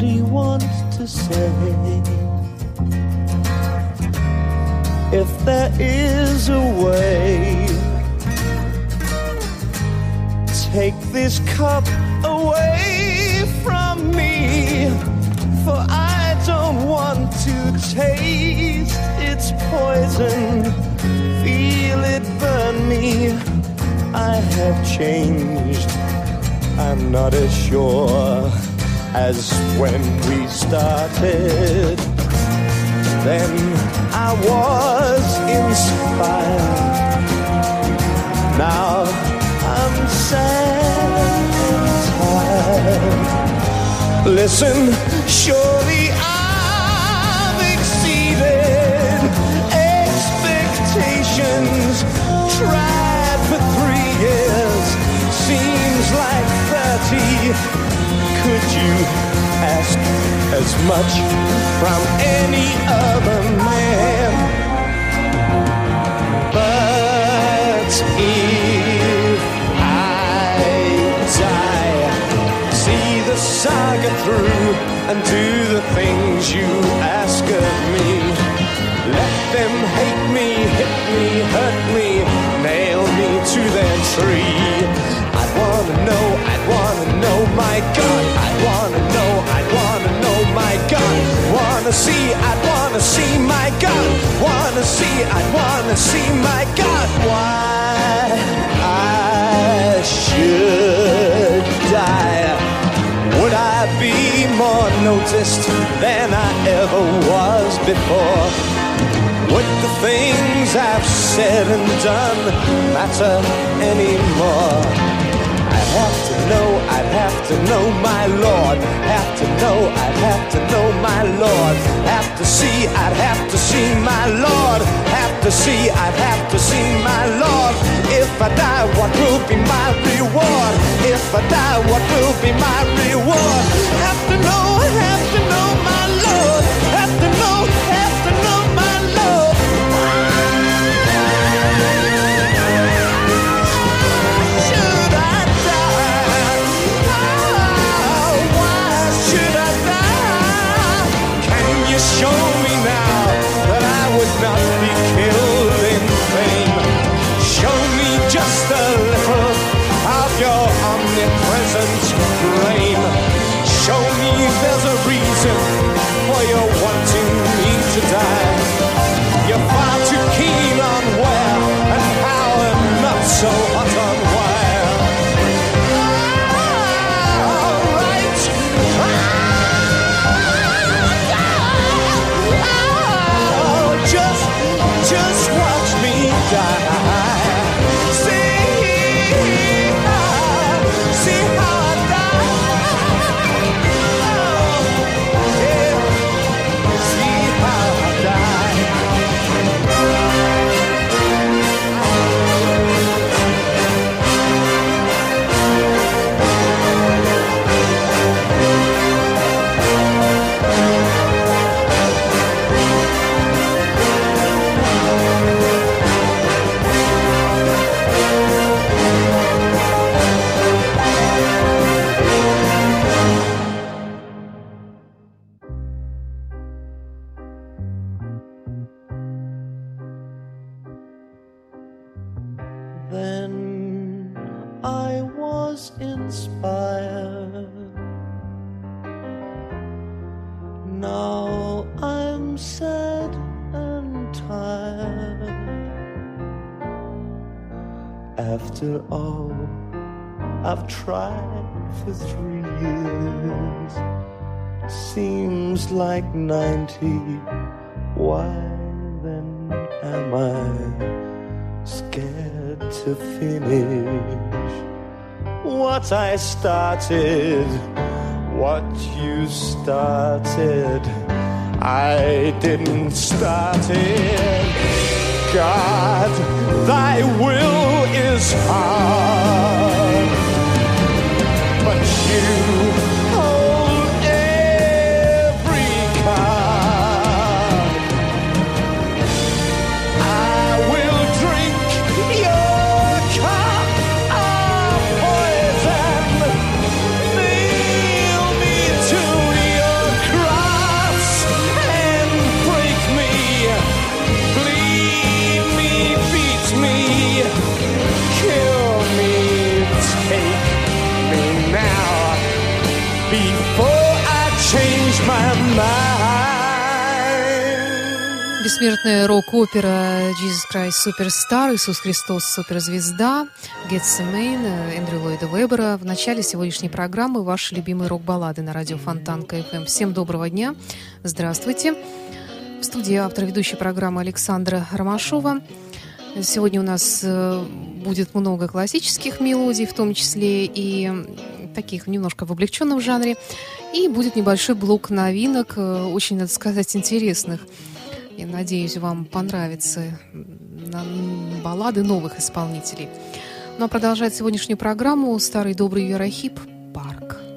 Only want to say if there is a way, take this cup away from me, for I don't want to taste its poison, feel it burn me. I have changed. I'm not as sure as when we started. Then I was inspired. Now I'm sad and tired. Listen, surely I've exceeded expectations. Tried for three years, seems like thirty. Could you ask as much from any other man? But if I die, see the saga through and do the things you ask of me. Let them hate me, hit me, hurt me, nail me to their tree. I'd wanna see, my God. Why I should die. Would I be more noticed than I ever was before? Would the things I've said and done matter anymore? Have to know, I'd have to know my Lord. Have to know, I'd have to know my Lord. Have to see, I'd have to see my Lord. Have to see, I'd have to see my Lord. If I die, what will be my reward? If I die, what will be my reward? Have to know, have to know my show me now that I would not be killed in vain? Show me just a little of your omnipresent flame. Show me there's a reason for your wanting me to die. You're far too keen on where and how and not so hot for three years. Seems like 90. Why then am I scared to finish what I started? what you started. I didn't start it. God, thy will is hard you. Бессмертная рок-опера Jesus Christ Superstar, Иисус Христос Суперзвезда, Gethsemane, Эндрю Ллойда Вебера. В начале сегодняшней программы ваши любимые рок-баллады на радио Фонтанка FM. Всем доброго дня, здравствуйте. В студии автор и ведущая программы Александра Ромашова. Сегодня у нас э, будет много классических мелодий, в том числе и таких немножко в облегченном жанре. И будет небольшой блок новинок, э, очень, надо сказать, интересных. Я надеюсь, вам понравятся баллады новых исполнителей. Ну а продолжает сегодняшнюю программу старый добрый Верохип «Парк».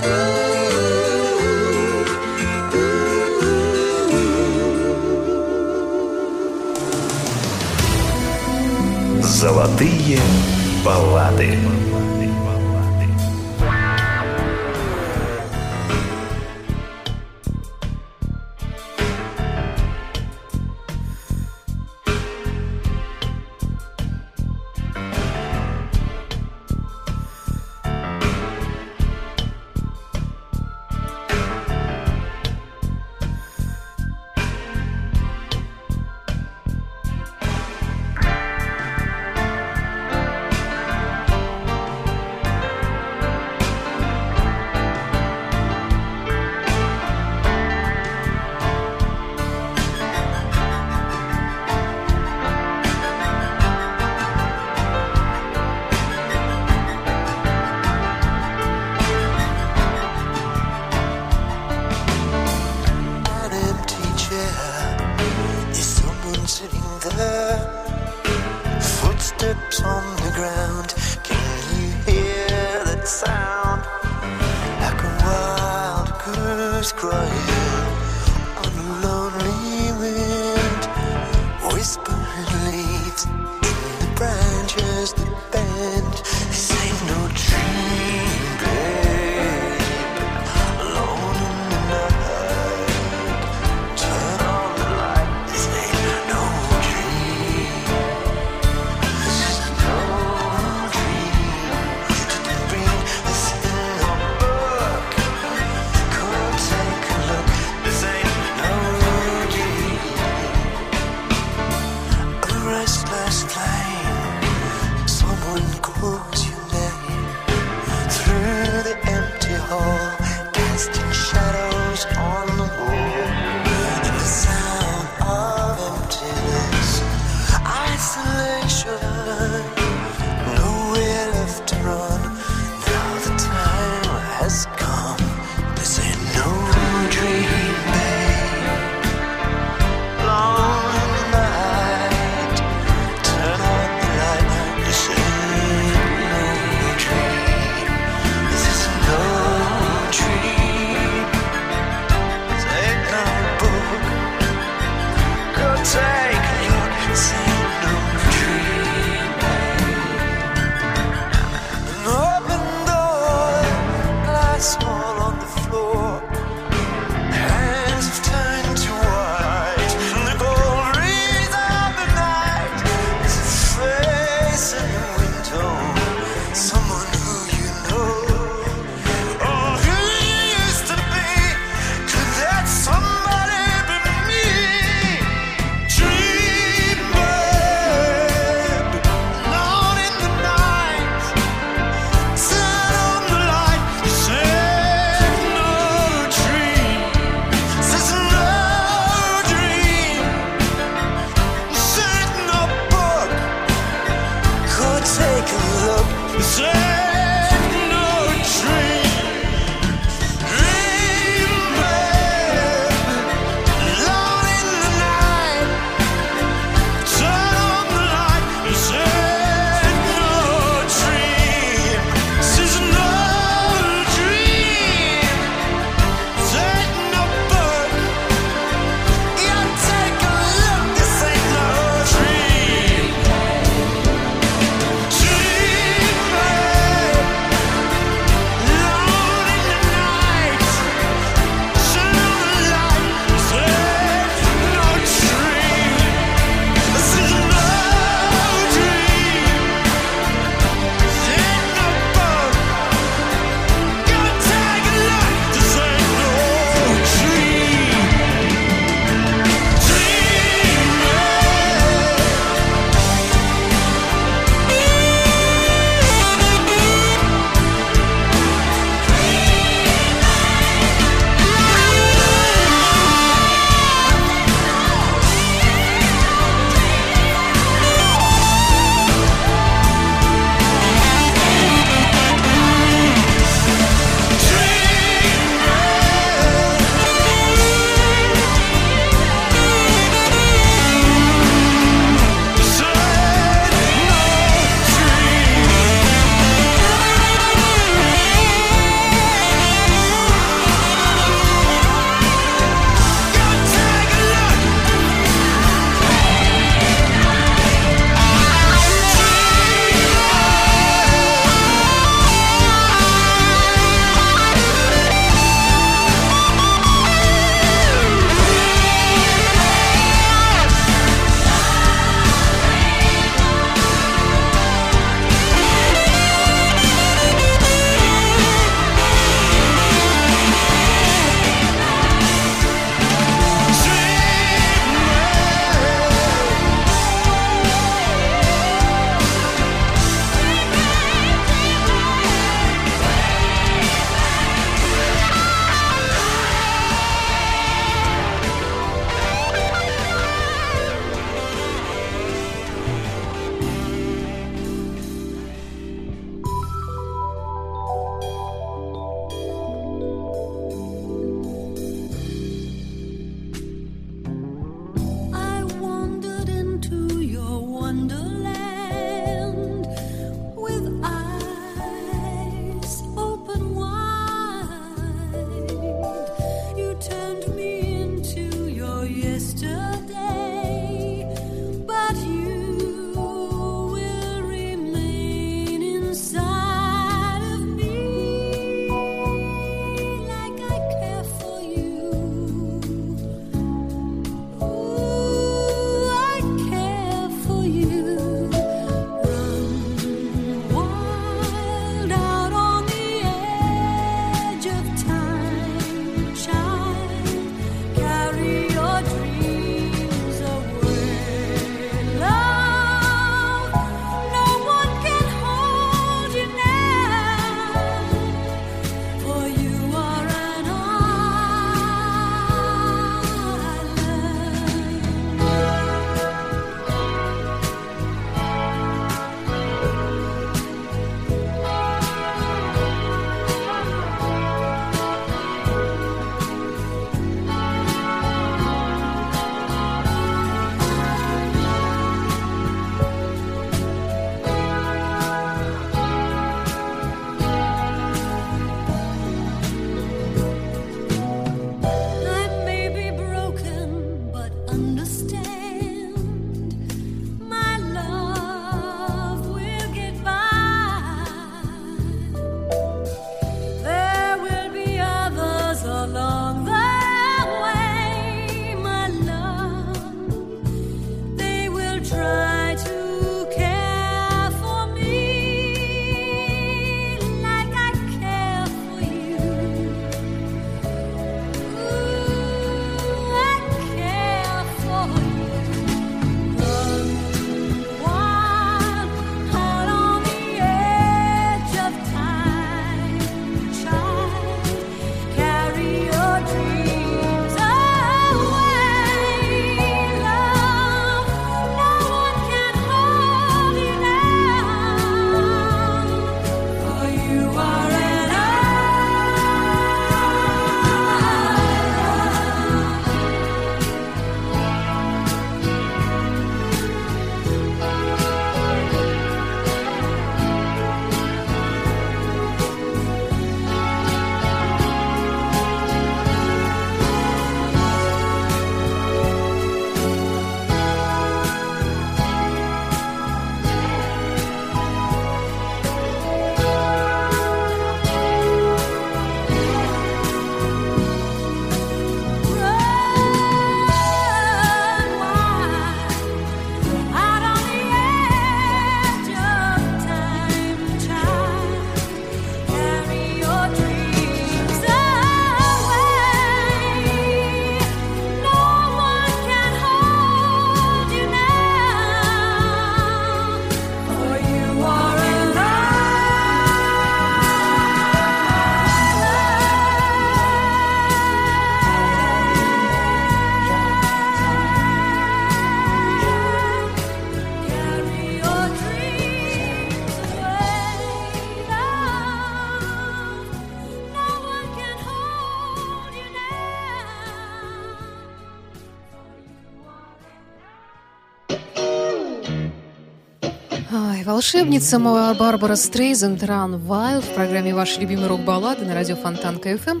Волшебница Барбара Стрейзенд Run Wild в программе «Ваши любимые рок-баллады» на радио Фонтанка FM.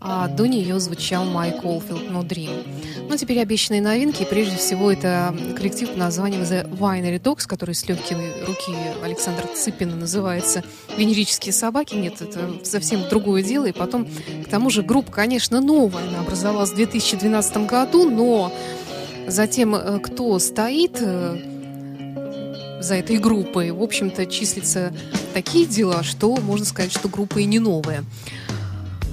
А до нее звучал Майк Олфилд «No Dream». Ну, теперь обещанные новинки. Прежде всего, это коллектив под названием The Winery Dogs, который с легкой руки Александра Цыпина называется «Венерические собаки». Нет, это совсем другое дело. И потом, к тому же, группа, конечно, новая. Она образовалась в 2012 году, но затем, э, кто стоит э, за этой группой. В общем-то, числятся такие дела, что можно сказать, что группа и не новая.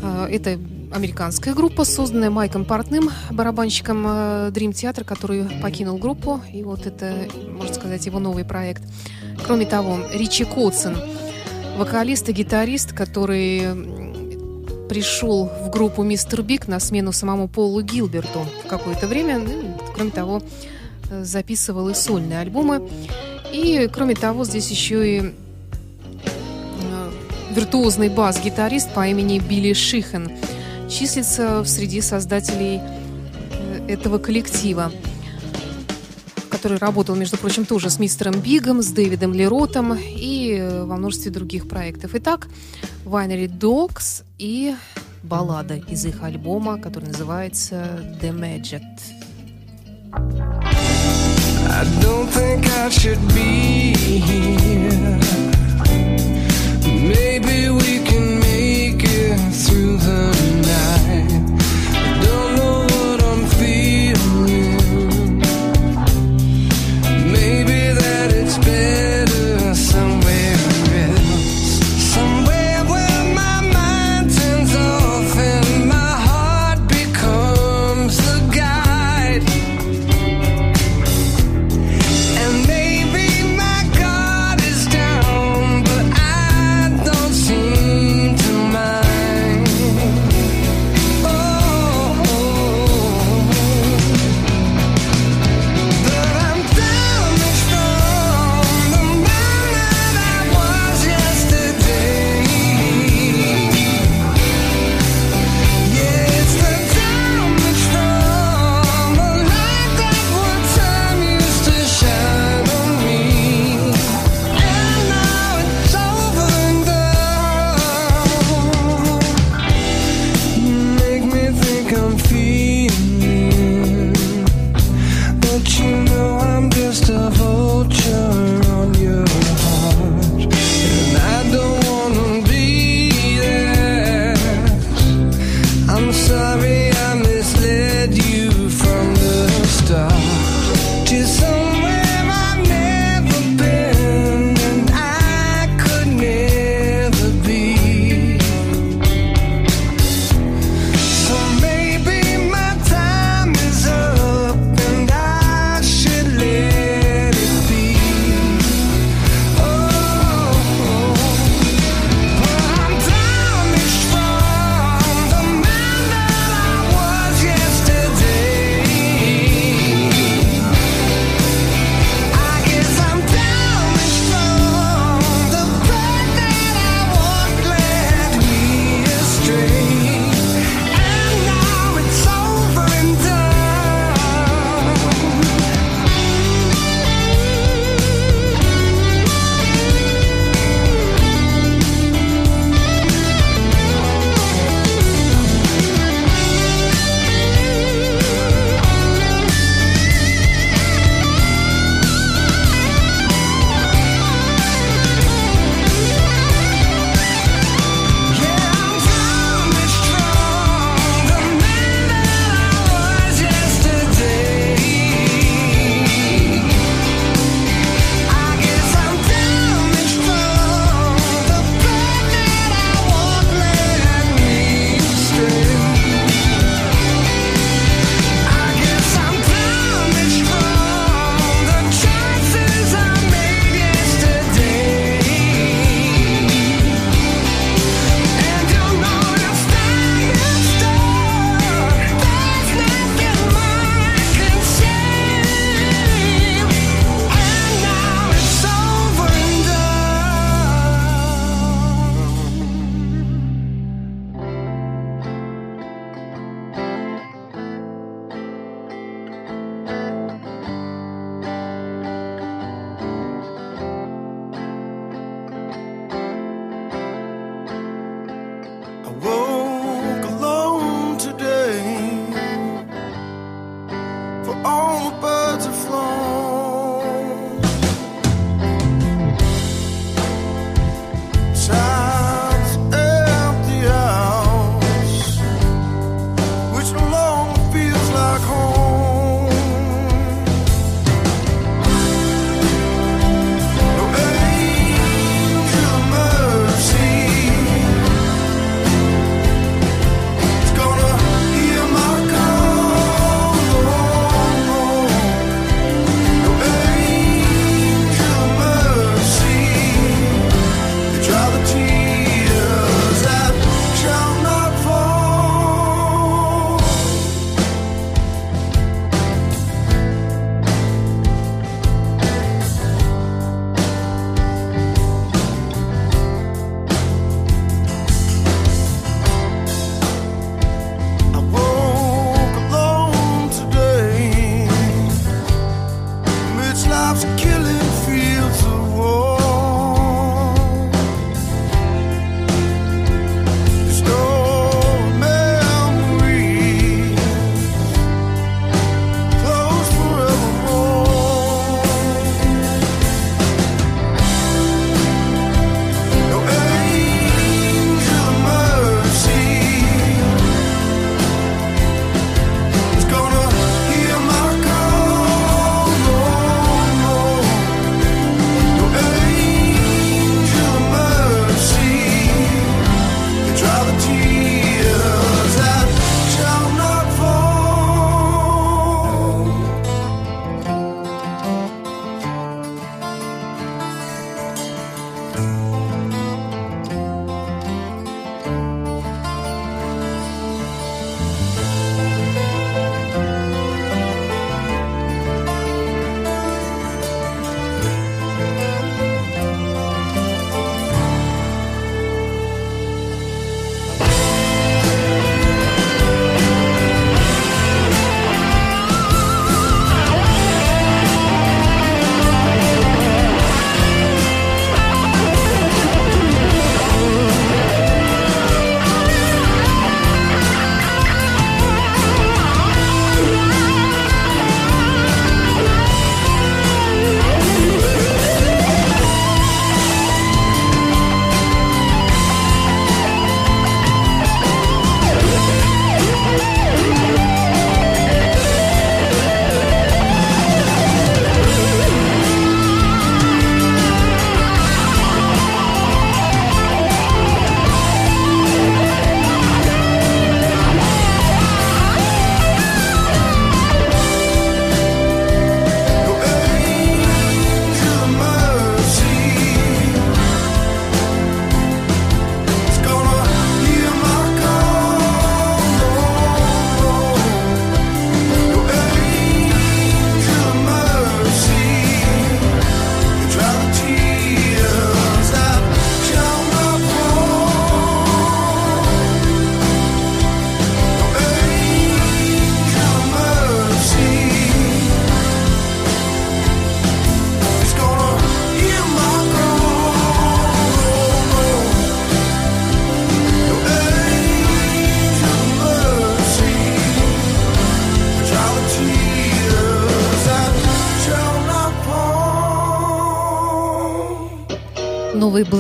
А, это американская группа, созданная Майком Портным, барабанщиком э, Dream Theater, который покинул группу. И вот это, можно сказать, его новый проект. Кроме того, Ричи Котсон, вокалист и гитарист, который пришел в группу Мистер Биг на смену самому Полу Гилберту в какое-то время. Ну, кроме того, э, записывал и сольные альбомы. И, кроме того, здесь еще и э, виртуозный бас-гитарист по имени Билли Шихан числится среди создателей э, этого коллектива, который работал, между прочим, тоже с мистером Бигом, с Дэвидом Леротом и э, во множестве других проектов. Итак, Winery Dogs и баллада из их альбома, который называется The Magic. I don't think I should be here. Maybe we can make it through the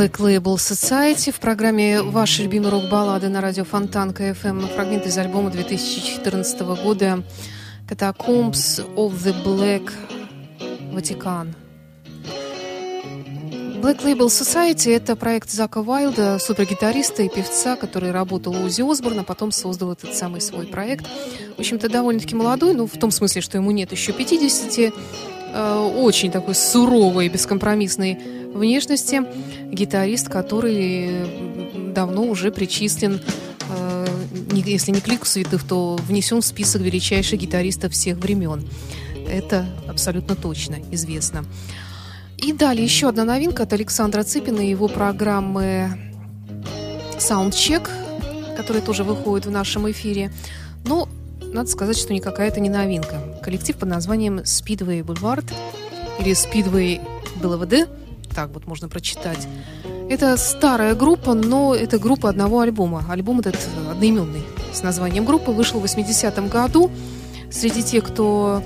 Black Label Society в программе «Ваши любимые рок-баллады» на радио Фонтанка FM. Фрагмент из альбома 2014 года «Catacombs of the Black Vatican». Black Label Society – это проект Зака Уайлда, супергитариста и певца, который работал у Узи Осборна, потом создал этот самый свой проект. В общем-то, довольно-таки молодой, ну, в том смысле, что ему нет еще 50, э, очень такой суровой, бескомпромиссной внешности. Гитарист, который давно уже причислен, э, если не к лику святых, то внесен в список величайших гитаристов всех времен. Это абсолютно точно известно. И далее еще одна новинка от Александра Цыпина и его программы Soundcheck, которая тоже выходит в нашем эфире. Но надо сказать, что никакая это не новинка. Коллектив под названием Speedway Boulevard или Speedway БЛВД, так вот можно прочитать. Это старая группа, но это группа одного альбома. Альбом этот одноименный с названием группы вышел в 80-м году. Среди тех, кто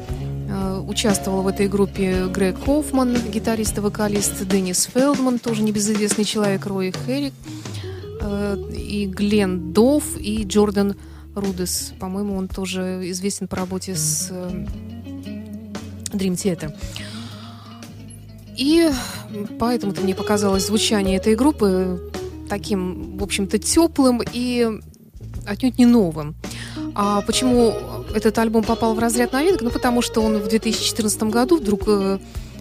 Э, участвовал в этой группе Грег Хоффман, гитарист и вокалист, Деннис Фелдман, тоже небезызвестный человек, Рой Херрик, э, и Глен Дофф, и Джордан Рудес. По-моему, он тоже известен по работе с э, Dream Theater. И поэтому-то мне показалось звучание этой группы таким, в общем-то, теплым и отнюдь не новым. А почему этот альбом попал в разряд новинок? Ну, потому что он в 2014 году вдруг э,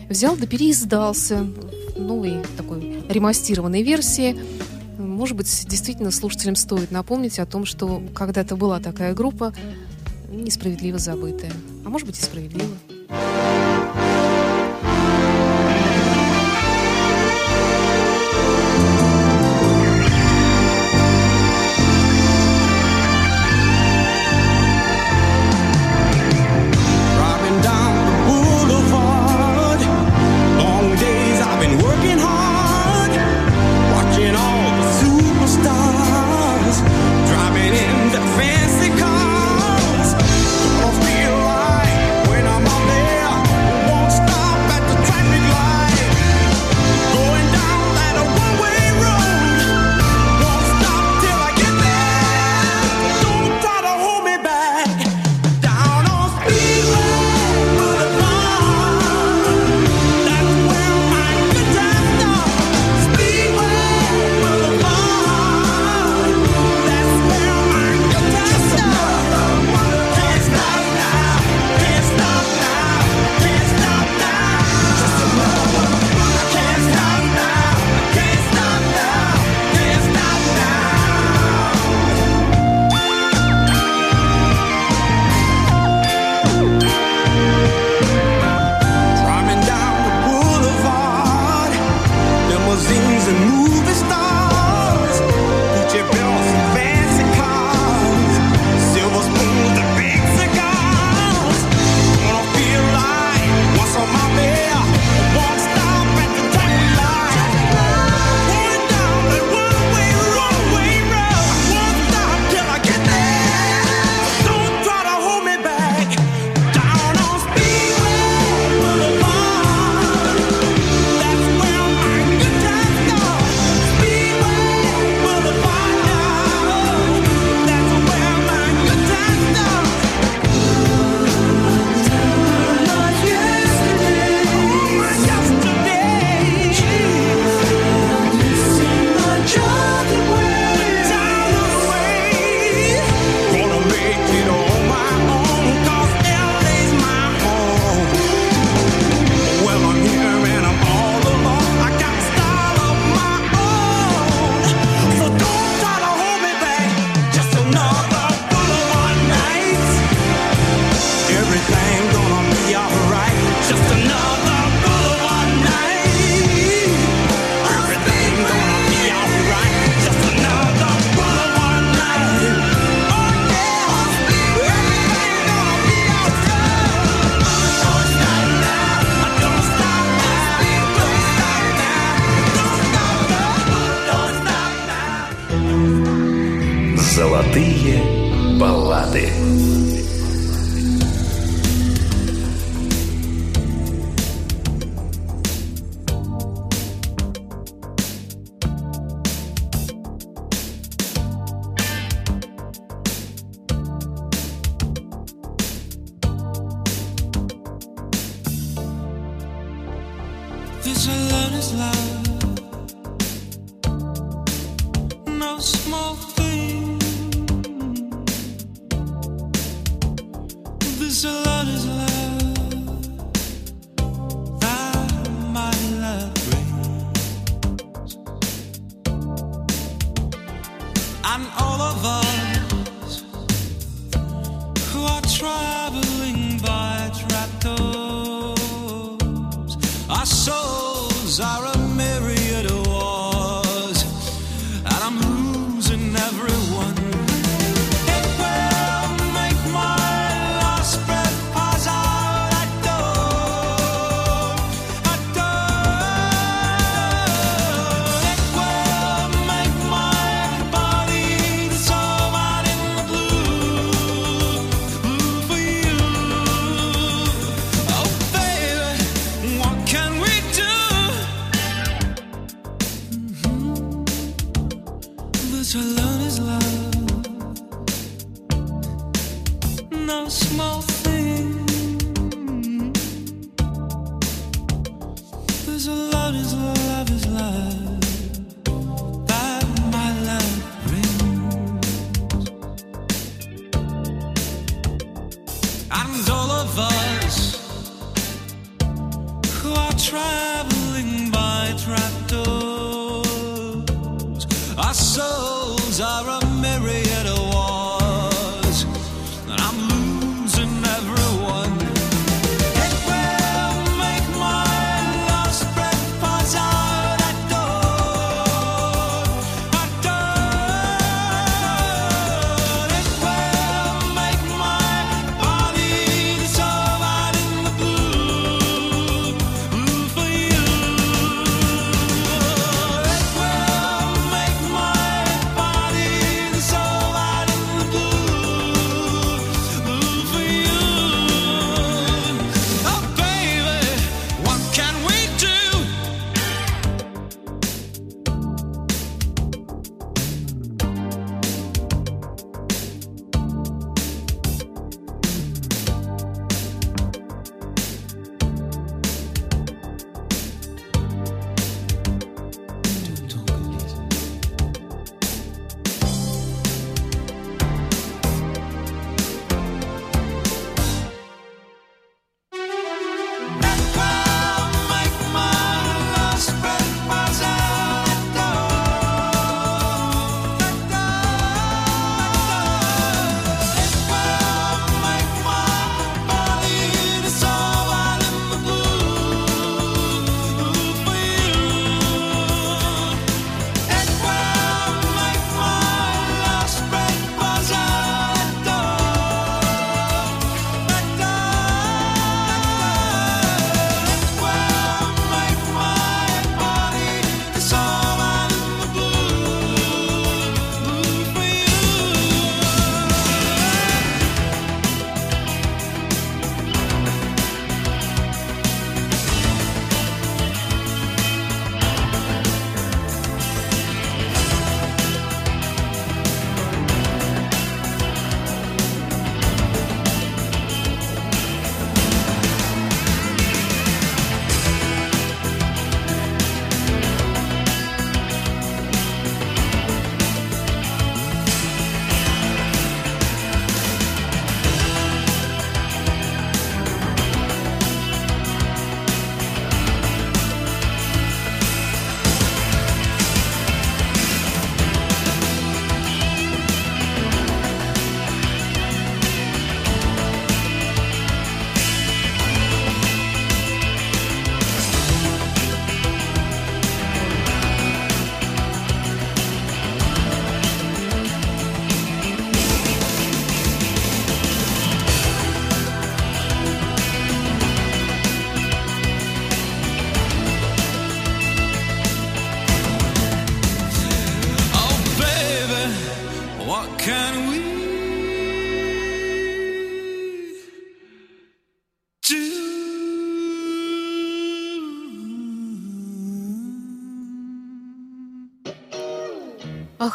взял да переиздался в новой такой ремастированной версии. Может быть, действительно слушателям стоит напомнить о том, что когда-то была такая группа, несправедливо забытая. А может быть и справедливо.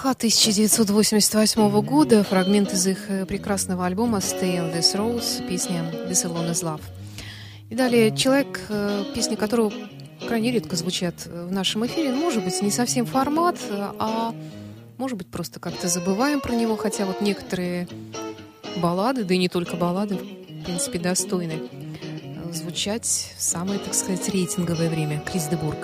Маха 1988 года, фрагмент из их э, прекрасного альбома «Stay on this road», песня «This alone is love». И далее человек, э, песни которого крайне редко звучат э, в нашем эфире, ну, может быть, не совсем формат, а может быть, просто как-то забываем про него, хотя вот некоторые баллады, да и не только баллады, в принципе, достойны звучать в самое, так сказать, рейтинговое время. Крис Дебург.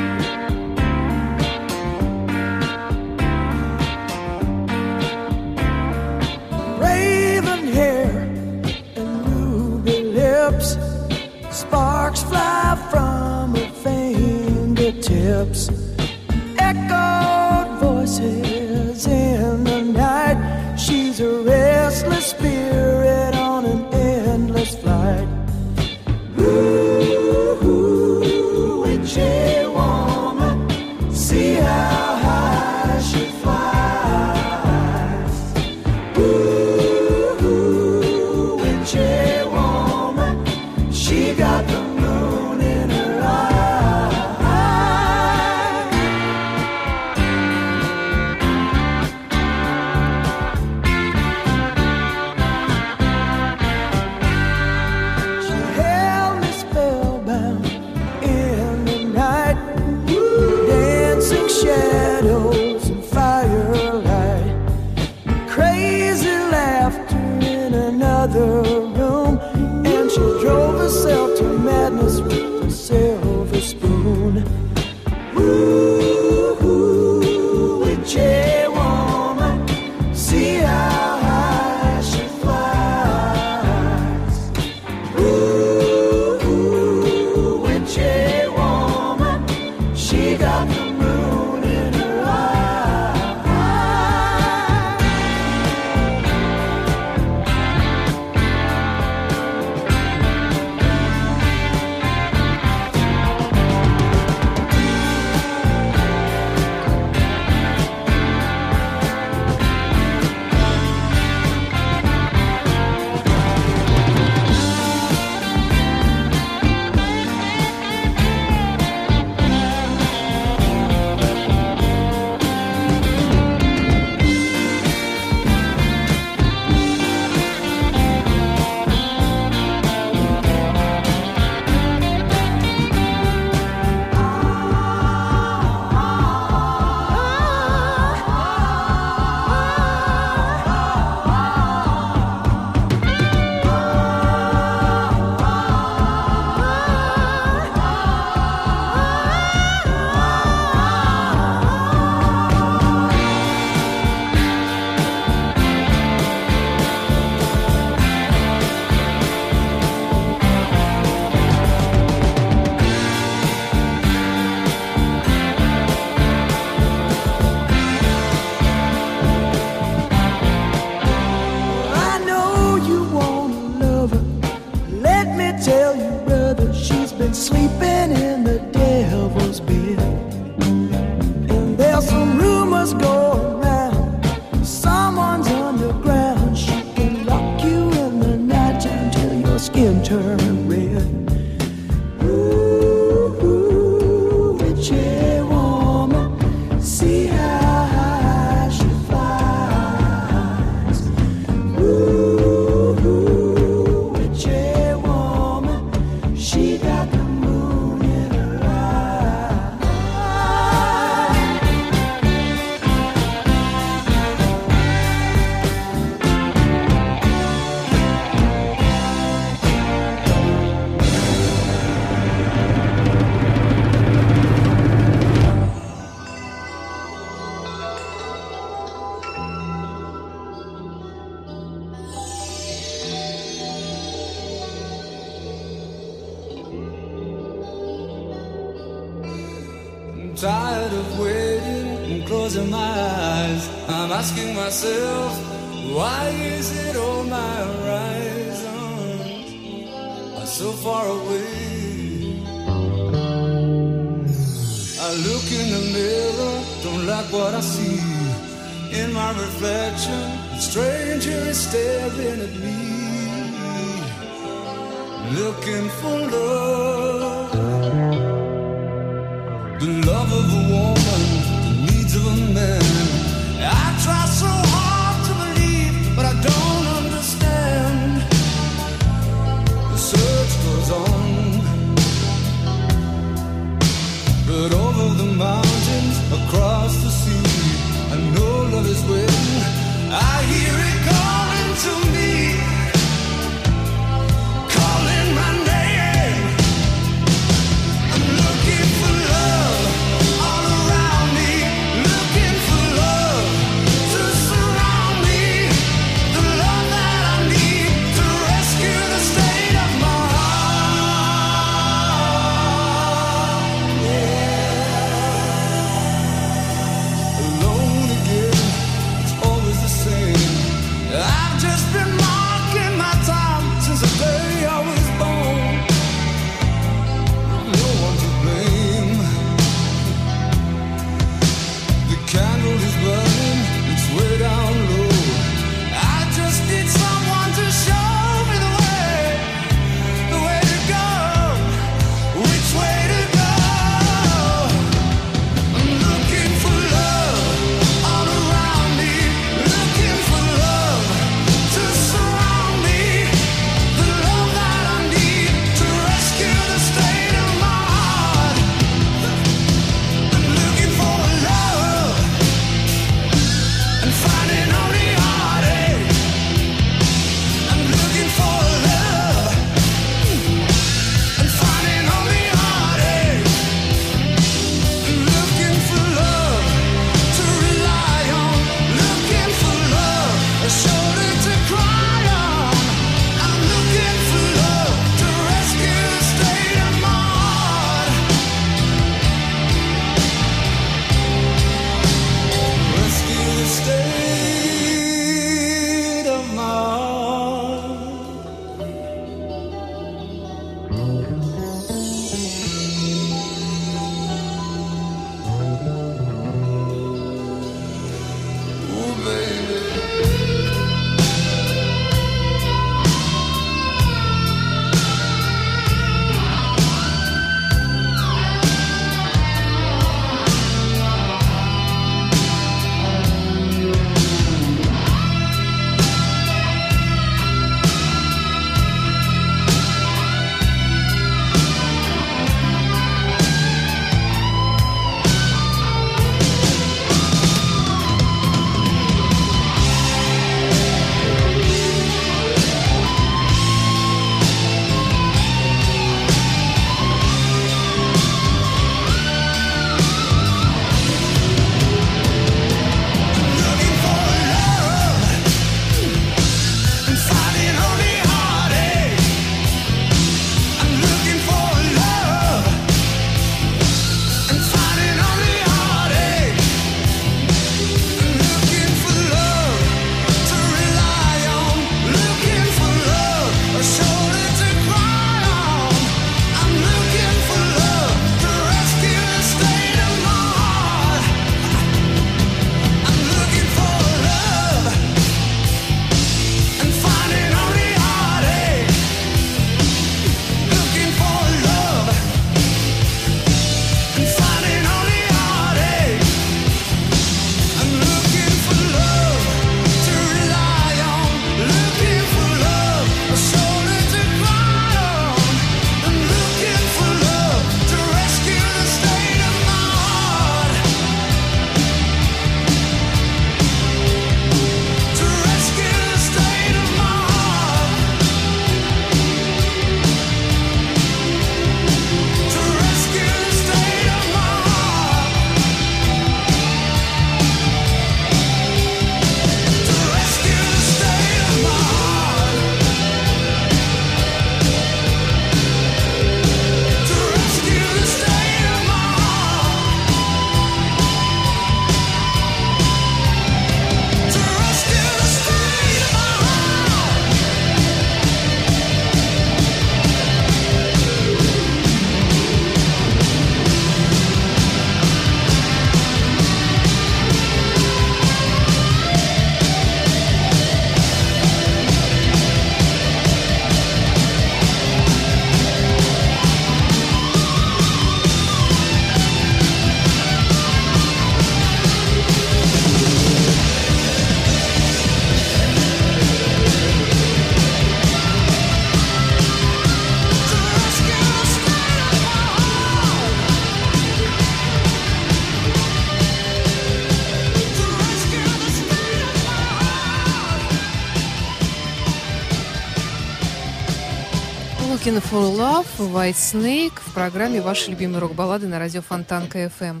For Love, Whitesnake в программе «Ваши любимые рок-баллады» на радио Фонтанка FM.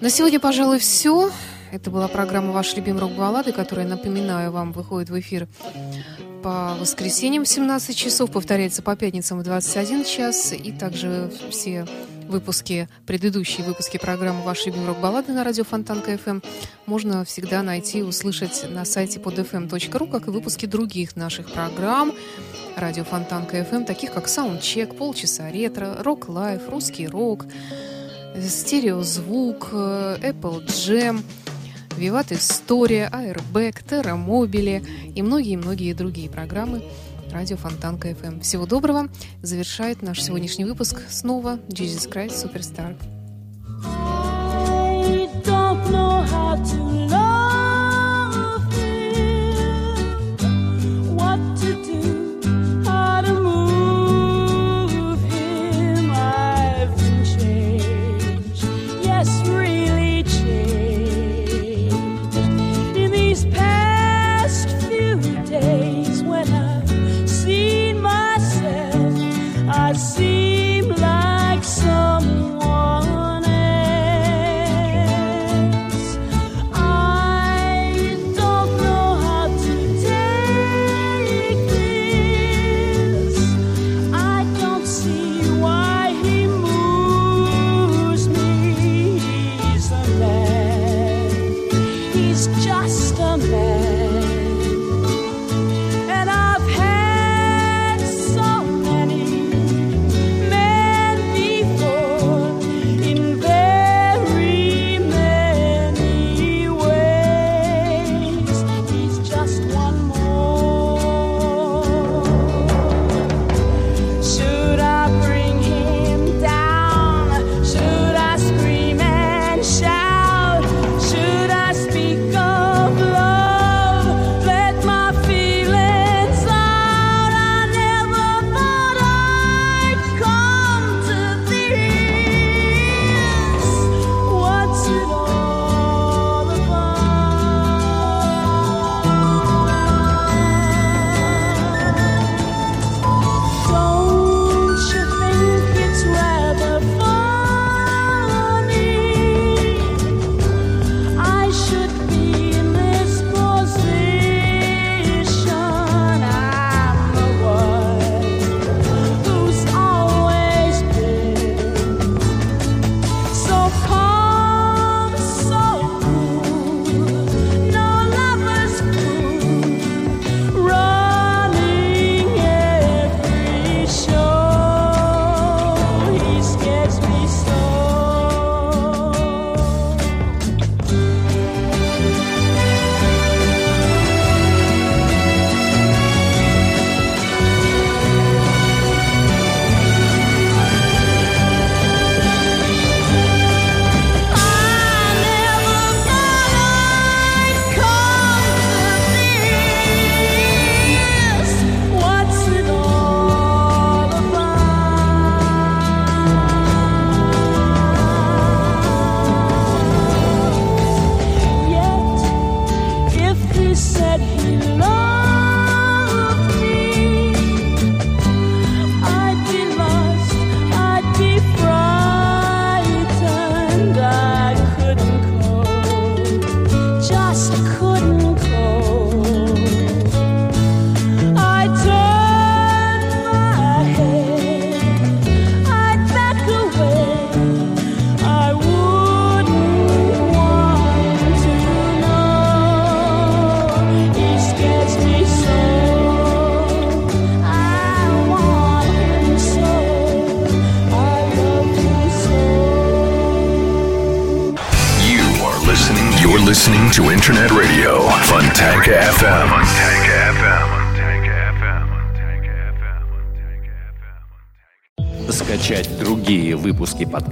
На сегодня, пожалуй, все. Это была программа «Ваши любимые рок-баллады», которая, напоминаю вам, выходит в эфир по воскресеньям в 17 часов, повторяется по пятницам в 21 час, и также все выпуски, предыдущие выпуски программы «Ваши любимые рок-баллады» на радио Фонтанка FM можно всегда найти и услышать на сайте podfm.ru, как и выпуски других наших программ. Радио Фонтанка FM, таких как Саундчек, Полчаса ретро, Rock Life, Русский рок, Стереозвук, Apple Jam, Виват История, Airbag, Террамобили и многие-многие другие программы радио Фонтанка FM. Всего доброго. Завершает наш сегодняшний выпуск снова Jesus Christ Superstar. Don't know how to